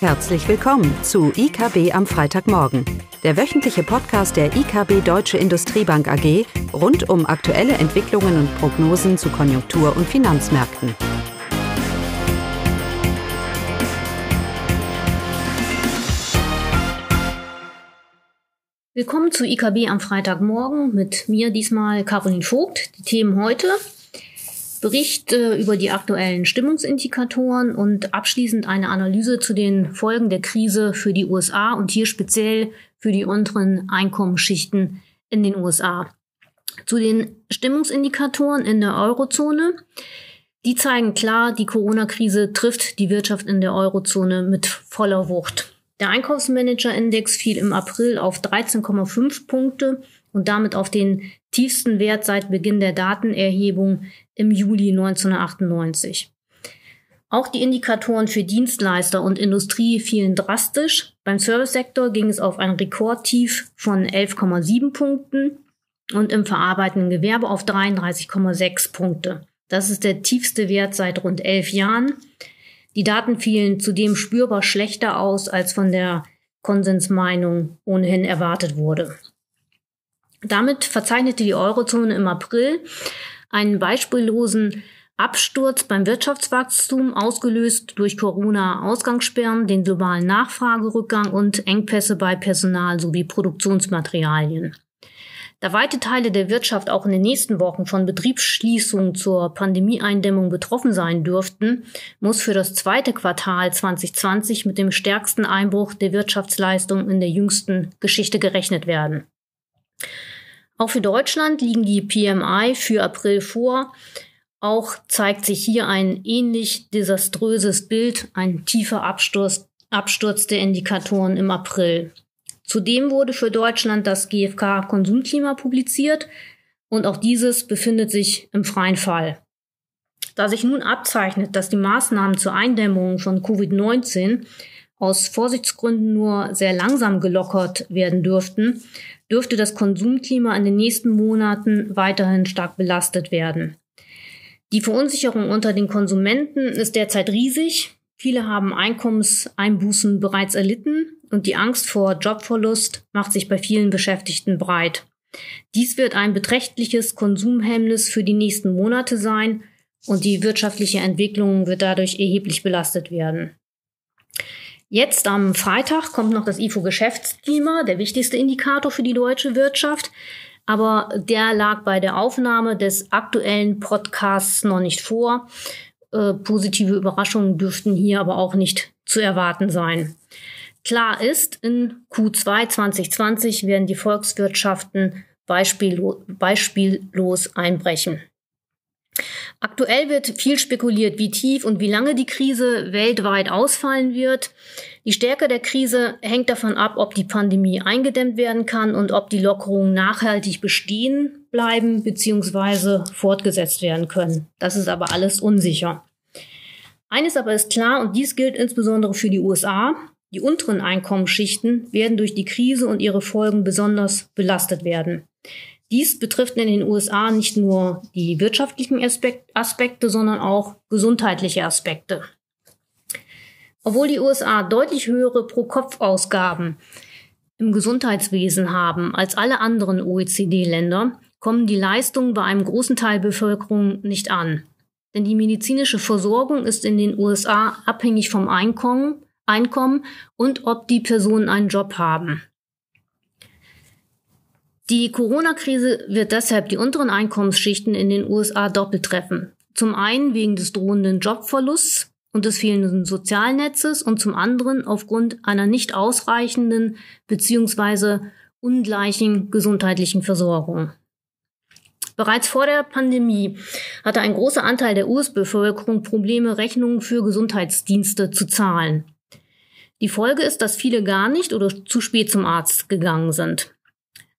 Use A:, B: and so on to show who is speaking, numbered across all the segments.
A: Herzlich willkommen zu IKB am Freitagmorgen, der wöchentliche Podcast der IKB Deutsche Industriebank AG rund um aktuelle Entwicklungen und Prognosen zu Konjunktur- und Finanzmärkten.
B: Willkommen zu IKB am Freitagmorgen mit mir diesmal Caroline Vogt. Die Themen heute Bericht äh, über die aktuellen Stimmungsindikatoren und abschließend eine Analyse zu den Folgen der Krise für die USA und hier speziell für die unteren Einkommensschichten in den USA. Zu den Stimmungsindikatoren in der Eurozone. Die zeigen klar, die Corona-Krise trifft die Wirtschaft in der Eurozone mit voller Wucht. Der Einkaufsmanager-Index fiel im April auf 13,5 Punkte und damit auf den tiefsten Wert seit Beginn der Datenerhebung im Juli 1998. Auch die Indikatoren für Dienstleister und Industrie fielen drastisch. Beim Servicesektor ging es auf ein Rekordtief von 11,7 Punkten und im verarbeitenden Gewerbe auf 33,6 Punkte. Das ist der tiefste Wert seit rund elf Jahren. Die Daten fielen zudem spürbar schlechter aus, als von der Konsensmeinung ohnehin erwartet wurde. Damit verzeichnete die Eurozone im April einen beispiellosen Absturz beim Wirtschaftswachstum, ausgelöst durch Corona-Ausgangssperren, den globalen Nachfragerückgang und Engpässe bei Personal sowie Produktionsmaterialien. Da weite Teile der Wirtschaft auch in den nächsten Wochen von Betriebsschließungen zur Pandemieeindämmung betroffen sein dürften, muss für das zweite Quartal 2020 mit dem stärksten Einbruch der Wirtschaftsleistung in der jüngsten Geschichte gerechnet werden. Auch für Deutschland liegen die PMI für April vor. Auch zeigt sich hier ein ähnlich desaströses Bild, ein tiefer Absturz, Absturz der Indikatoren im April. Zudem wurde für Deutschland das GfK Konsumklima publiziert und auch dieses befindet sich im freien Fall. Da sich nun abzeichnet, dass die Maßnahmen zur Eindämmung von Covid-19 aus Vorsichtsgründen nur sehr langsam gelockert werden dürften, dürfte das Konsumklima in den nächsten Monaten weiterhin stark belastet werden. Die Verunsicherung unter den Konsumenten ist derzeit riesig. Viele haben Einkommenseinbußen bereits erlitten und die Angst vor Jobverlust macht sich bei vielen Beschäftigten breit. Dies wird ein beträchtliches Konsumhemmnis für die nächsten Monate sein und die wirtschaftliche Entwicklung wird dadurch erheblich belastet werden. Jetzt am Freitag kommt noch das IFO-Geschäftsklima, der wichtigste Indikator für die deutsche Wirtschaft. Aber der lag bei der Aufnahme des aktuellen Podcasts noch nicht vor. Äh, positive Überraschungen dürften hier aber auch nicht zu erwarten sein. Klar ist, in Q2 2020 werden die Volkswirtschaften beispiellos, beispiellos einbrechen. Aktuell wird viel spekuliert, wie tief und wie lange die Krise weltweit ausfallen wird. Die Stärke der Krise hängt davon ab, ob die Pandemie eingedämmt werden kann und ob die Lockerungen nachhaltig bestehen bleiben bzw. fortgesetzt werden können. Das ist aber alles unsicher. Eines aber ist klar, und dies gilt insbesondere für die USA, die unteren Einkommensschichten werden durch die Krise und ihre Folgen besonders belastet werden. Dies betrifft in den USA nicht nur die wirtschaftlichen Aspekte, sondern auch gesundheitliche Aspekte. Obwohl die USA deutlich höhere Pro-Kopf-Ausgaben im Gesundheitswesen haben als alle anderen OECD-Länder, kommen die Leistungen bei einem großen Teil der Bevölkerung nicht an. Denn die medizinische Versorgung ist in den USA abhängig vom Einkommen, Einkommen und ob die Personen einen Job haben. Die Corona-Krise wird deshalb die unteren Einkommensschichten in den USA doppelt treffen. Zum einen wegen des drohenden Jobverlusts und des fehlenden Sozialnetzes und zum anderen aufgrund einer nicht ausreichenden bzw. ungleichen gesundheitlichen Versorgung. Bereits vor der Pandemie hatte ein großer Anteil der US-Bevölkerung Probleme, Rechnungen für Gesundheitsdienste zu zahlen. Die Folge ist, dass viele gar nicht oder zu spät zum Arzt gegangen sind.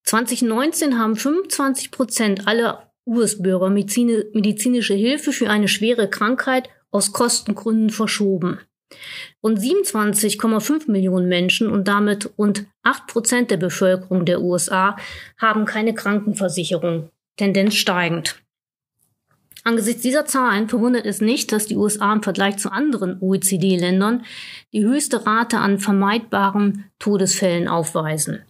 B: 2019 haben 25 Prozent aller US-Bürger medizinische Hilfe für eine schwere Krankheit aus Kostengründen verschoben. Rund 27,5 Millionen Menschen und damit rund 8 Prozent der Bevölkerung der USA haben keine Krankenversicherung, Tendenz steigend. Angesichts dieser Zahlen verwundert es nicht, dass die USA im Vergleich zu anderen OECD-Ländern die höchste Rate an vermeidbaren Todesfällen aufweisen.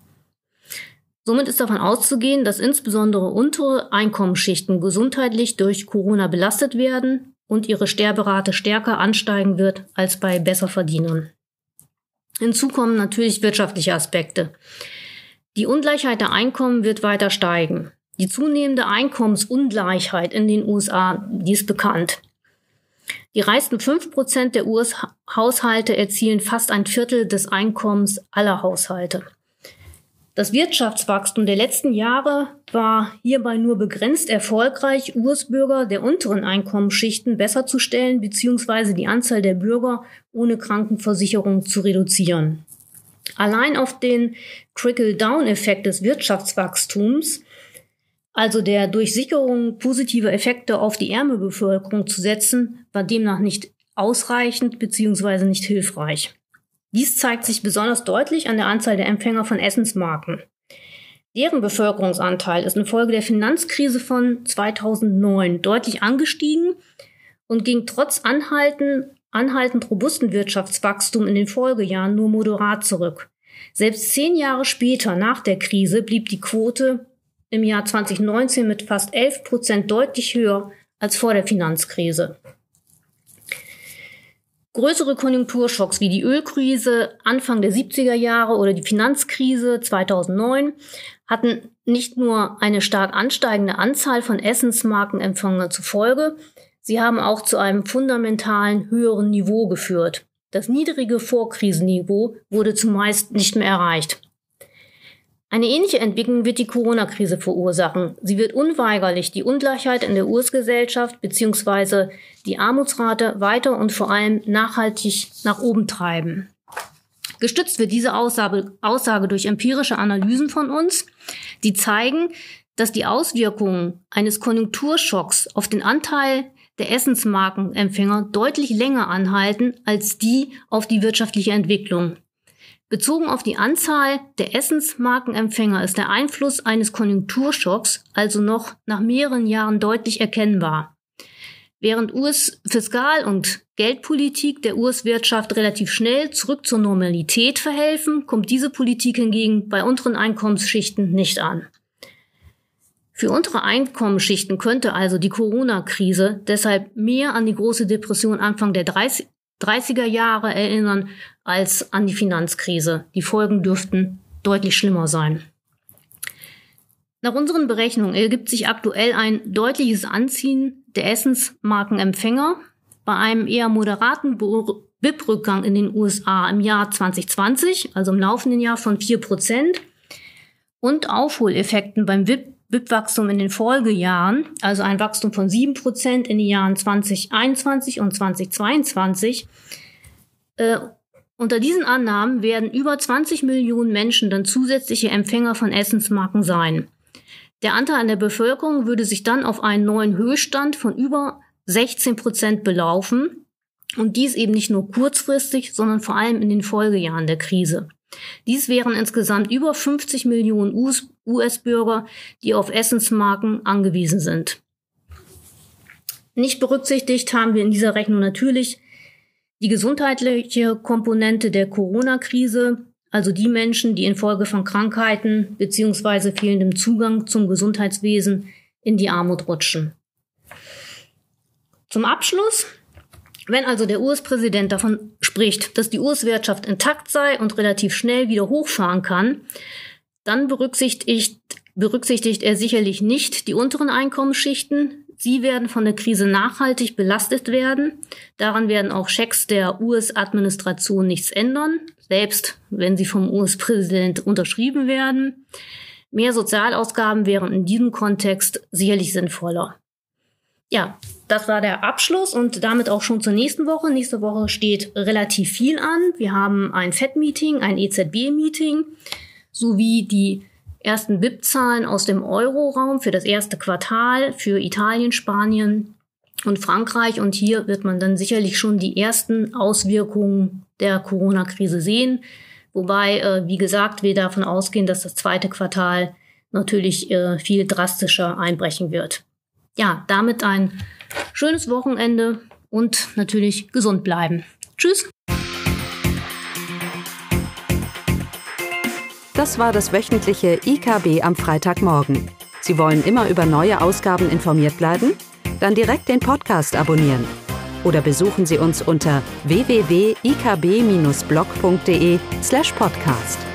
B: Somit ist davon auszugehen, dass insbesondere untere Einkommensschichten gesundheitlich durch Corona belastet werden und ihre Sterberate stärker ansteigen wird als bei Besserverdienern. Hinzu kommen natürlich wirtschaftliche Aspekte. Die Ungleichheit der Einkommen wird weiter steigen. Die zunehmende Einkommensungleichheit in den USA, die ist bekannt. Die reichsten fünf Prozent der US-Haushalte erzielen fast ein Viertel des Einkommens aller Haushalte. Das Wirtschaftswachstum der letzten Jahre war hierbei nur begrenzt erfolgreich, US-Bürger der unteren Einkommensschichten besser zu stellen bzw. die Anzahl der Bürger ohne Krankenversicherung zu reduzieren. Allein auf den Trickle-Down-Effekt des Wirtschaftswachstums, also der Durchsicherung positiver Effekte auf die ärmere Bevölkerung zu setzen, war demnach nicht ausreichend bzw. nicht hilfreich. Dies zeigt sich besonders deutlich an der Anzahl der Empfänger von Essensmarken. Deren Bevölkerungsanteil ist infolge der Finanzkrise von 2009 deutlich angestiegen und ging trotz anhalten, anhaltend robusten Wirtschaftswachstum in den Folgejahren nur moderat zurück. Selbst zehn Jahre später nach der Krise blieb die Quote im Jahr 2019 mit fast 11 Prozent deutlich höher als vor der Finanzkrise. Größere Konjunkturschocks wie die Ölkrise Anfang der 70er Jahre oder die Finanzkrise 2009 hatten nicht nur eine stark ansteigende Anzahl von Essensmarkenempfängern zur Folge, sie haben auch zu einem fundamentalen höheren Niveau geführt. Das niedrige Vorkrisenniveau wurde zumeist nicht mehr erreicht. Eine ähnliche Entwicklung wird die Corona-Krise verursachen. Sie wird unweigerlich die Ungleichheit in der US-Gesellschaft bzw. die Armutsrate weiter und vor allem nachhaltig nach oben treiben. Gestützt wird diese Aussage, Aussage durch empirische Analysen von uns, die zeigen, dass die Auswirkungen eines Konjunkturschocks auf den Anteil der Essensmarkenempfänger deutlich länger anhalten als die auf die wirtschaftliche Entwicklung. Bezogen auf die Anzahl der Essensmarkenempfänger ist der Einfluss eines Konjunkturschocks also noch nach mehreren Jahren deutlich erkennbar. Während US-Fiskal- und Geldpolitik der US-Wirtschaft relativ schnell zurück zur Normalität verhelfen, kommt diese Politik hingegen bei unteren Einkommensschichten nicht an. Für untere Einkommensschichten könnte also die Corona-Krise deshalb mehr an die große Depression Anfang der 30, 30er Jahre erinnern als an die Finanzkrise. Die Folgen dürften deutlich schlimmer sein. Nach unseren Berechnungen ergibt sich aktuell ein deutliches Anziehen der Essensmarkenempfänger bei einem eher moderaten BIP-Rückgang in den USA im Jahr 2020, also im laufenden Jahr von 4% und Aufholeffekten beim BIP BIP-Wachstum in den Folgejahren, also ein Wachstum von 7% in den Jahren 2021 und 2022. Äh, unter diesen Annahmen werden über 20 Millionen Menschen dann zusätzliche Empfänger von Essensmarken sein. Der Anteil an der Bevölkerung würde sich dann auf einen neuen Höchststand von über 16 Prozent belaufen. Und dies eben nicht nur kurzfristig, sondern vor allem in den Folgejahren der Krise. Dies wären insgesamt über 50 Millionen US-Bürger, die auf Essensmarken angewiesen sind. Nicht berücksichtigt haben wir in dieser Rechnung natürlich die gesundheitliche Komponente der Corona-Krise, also die Menschen, die infolge von Krankheiten bzw. fehlendem Zugang zum Gesundheitswesen in die Armut rutschen. Zum Abschluss wenn also der US-Präsident davon spricht, dass die US-Wirtschaft intakt sei und relativ schnell wieder hochfahren kann, dann berücksichtigt, berücksichtigt er sicherlich nicht die unteren Einkommensschichten. Sie werden von der Krise nachhaltig belastet werden. Daran werden auch Schecks der US-Administration nichts ändern, selbst wenn sie vom US-Präsident unterschrieben werden. Mehr Sozialausgaben wären in diesem Kontext sicherlich sinnvoller. Ja, das war der Abschluss und damit auch schon zur nächsten Woche. Nächste Woche steht relativ viel an. Wir haben ein FED-Meeting, ein EZB-Meeting sowie die ersten BIP-Zahlen aus dem Euro-Raum für das erste Quartal für Italien, Spanien und Frankreich. Und hier wird man dann sicherlich schon die ersten Auswirkungen der Corona-Krise sehen. Wobei, äh, wie gesagt, wir davon ausgehen, dass das zweite Quartal natürlich äh, viel drastischer einbrechen wird. Ja, damit ein schönes Wochenende und natürlich gesund bleiben. Tschüss.
A: Das war das wöchentliche IKB am Freitagmorgen. Sie wollen immer über neue Ausgaben informiert bleiben? Dann direkt den Podcast abonnieren. Oder besuchen Sie uns unter www.ikb-blog.de slash podcast.